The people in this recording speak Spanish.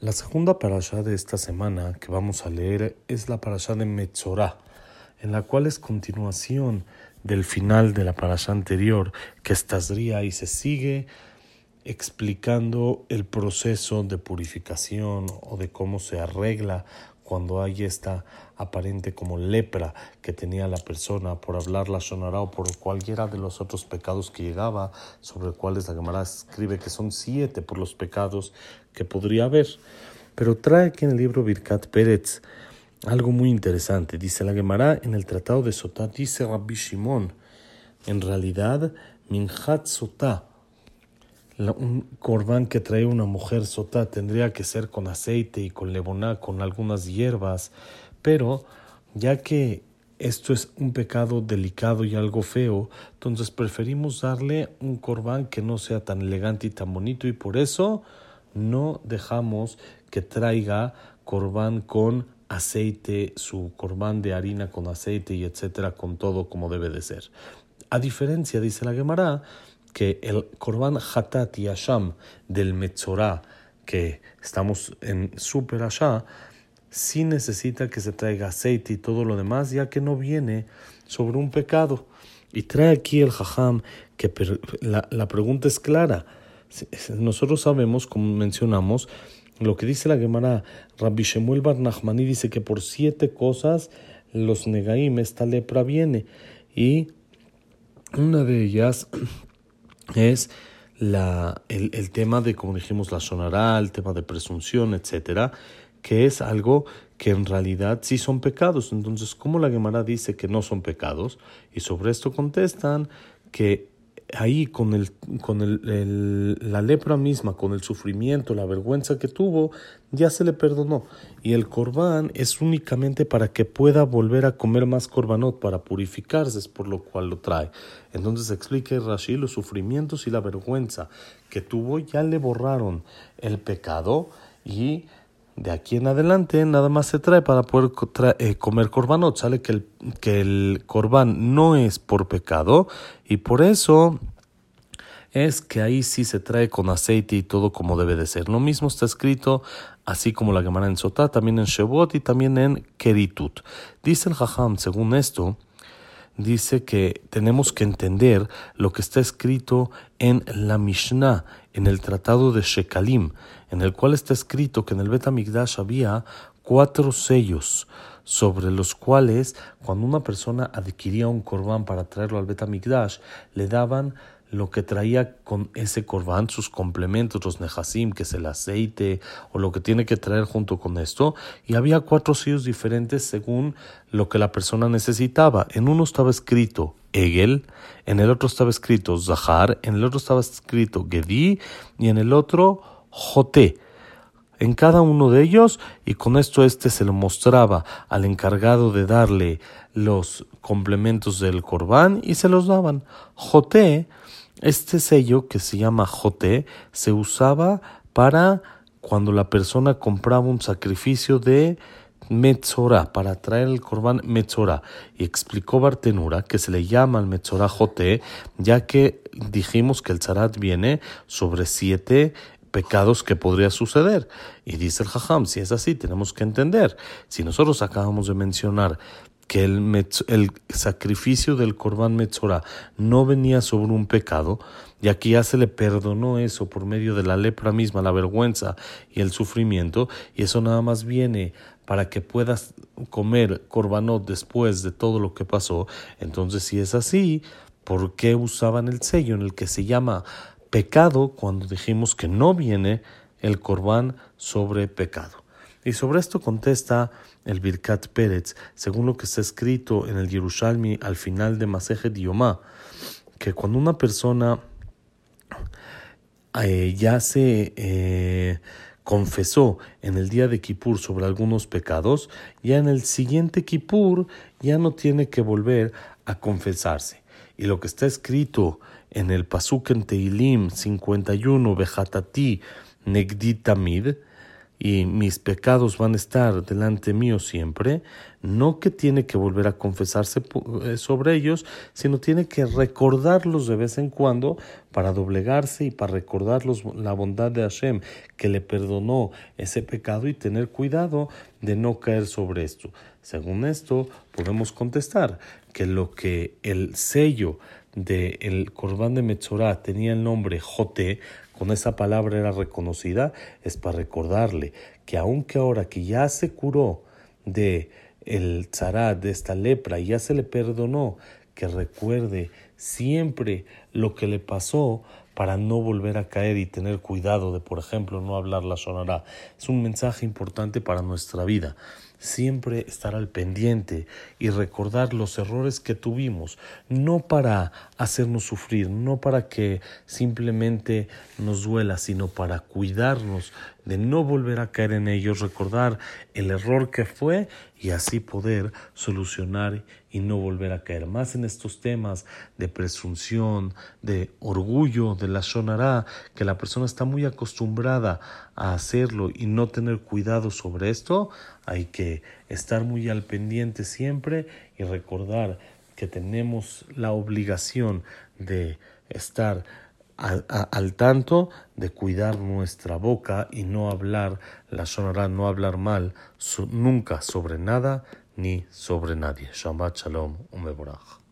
La segunda parasha de esta semana que vamos a leer es la parasha de Metzorah, en la cual es continuación del final de la parasha anterior, que es y se sigue explicando el proceso de purificación o de cómo se arregla cuando hay esta aparente como lepra que tenía la persona por hablar la sonará o por cualquiera de los otros pecados que llegaba, sobre cuales la Gemara escribe que son siete por los pecados que podría haber. Pero trae aquí en el libro Birkat Pérez algo muy interesante. Dice la Gemara en el Tratado de Sotá, dice Rabbi Shimon, en realidad, Minhat Sotá, un corbán que trae una mujer sotá tendría que ser con aceite y con leboná, con algunas hierbas, pero ya que esto es un pecado delicado y algo feo, entonces preferimos darle un corbán que no sea tan elegante y tan bonito y por eso no dejamos que traiga corbán con aceite, su corbán de harina con aceite y etcétera, con todo como debe de ser. A diferencia, dice la Gemara, que el Korban Hatat y Asham del Metzorah, que estamos en Super Ashá, sí necesita que se traiga aceite y todo lo demás, ya que no viene sobre un pecado. Y trae aquí el Jajam que la, la pregunta es clara. Nosotros sabemos, como mencionamos, lo que dice la Gemara, Rabbi Shemuel Bar Nachmani dice que por siete cosas los negaim, esta lepra viene. Y una de ellas es la, el, el, tema de, como dijimos, la sonará, el tema de presunción, etcétera, que es algo que en realidad sí son pecados. Entonces, ¿cómo la Gemara dice que no son pecados? Y sobre esto contestan que ahí con, el, con el, la lepra misma, con el sufrimiento, la vergüenza que tuvo, ya se le perdonó. Y el corbán es únicamente para que pueda volver a comer más corbanot, para purificarse, es por lo cual lo trae. Entonces explica Rashi los sufrimientos y la vergüenza que tuvo, ya le borraron el pecado y de aquí en adelante nada más se trae para poder eh, comer corbanot. Sale que el, que corbán no es por pecado y por eso es que ahí sí se trae con aceite y todo como debe de ser. Lo mismo está escrito así como la Gemara en Sotá, también en Shebot y también en Keritut. Dice el Jajam, según esto, dice que tenemos que entender lo que está escrito en la Mishnah, en el tratado de Shekalim, en el cual está escrito que en el Bet había cuatro sellos sobre los cuales cuando una persona adquiría un corbán para traerlo al Bet le daban lo que traía con ese corbán, sus complementos, los nejasim, que es el aceite o lo que tiene que traer junto con esto. Y había cuatro sellos diferentes según lo que la persona necesitaba. En uno estaba escrito Egel, en el otro estaba escrito Zahar, en el otro estaba escrito Gedi y en el otro Joté en cada uno de ellos y con esto este se lo mostraba al encargado de darle los complementos del corbán y se los daban. Joté este sello que se llama Joté se usaba para cuando la persona compraba un sacrificio de Metzorah, para traer el corbán Metzorah. Y explicó Bartenura que se le llama al Metzorah Joté, ya que dijimos que el Zarat viene sobre siete pecados que podría suceder. Y dice el Jajam, si es así, tenemos que entender. Si nosotros acabamos de mencionar que el, el sacrificio del Corban Metzorah no venía sobre un pecado, y aquí ya se le perdonó eso por medio de la lepra misma, la vergüenza y el sufrimiento, y eso nada más viene para que puedas comer corbanot después de todo lo que pasó. Entonces, si es así, ¿por qué usaban el sello en el que se llama pecado cuando dijimos que no viene el corbán sobre pecado? Y sobre esto contesta el Birkat Pérez, según lo que está escrito en el Yerushalmi al final de Masejet Yomá, que cuando una persona eh, ya se eh, confesó en el día de Kippur sobre algunos pecados, ya en el siguiente Kippur ya no tiene que volver a confesarse. Y lo que está escrito en el Pasuk en Teilim 51, Bejatati Negditamid, y mis pecados van a estar delante mío siempre, no que tiene que volver a confesarse eh, sobre ellos, sino tiene que recordarlos de vez en cuando para doblegarse y para recordarlos la bondad de Hashem que le perdonó ese pecado y tener cuidado de no caer sobre esto. Según esto, podemos contestar que lo que el sello del el Corbán de Metzorah tenía el nombre Jote, con esa palabra era reconocida, es para recordarle que aunque ahora que ya se curó de el zarat, de esta lepra, ya se le perdonó, que recuerde siempre lo que le pasó para no volver a caer y tener cuidado de, por ejemplo, no hablar la sonará. Es un mensaje importante para nuestra vida siempre estar al pendiente y recordar los errores que tuvimos, no para hacernos sufrir, no para que simplemente nos duela, sino para cuidarnos de no volver a caer en ellos, recordar el error que fue y así poder solucionar y no volver a caer más en estos temas de presunción, de orgullo, de la sonará, que la persona está muy acostumbrada a hacerlo y no tener cuidado sobre esto, hay que estar muy al pendiente siempre y recordar que tenemos la obligación de estar al tanto de cuidar nuestra boca y no hablar, la sonará, no hablar mal nunca sobre nada ni sobre nadie. Shabbat Shalom, un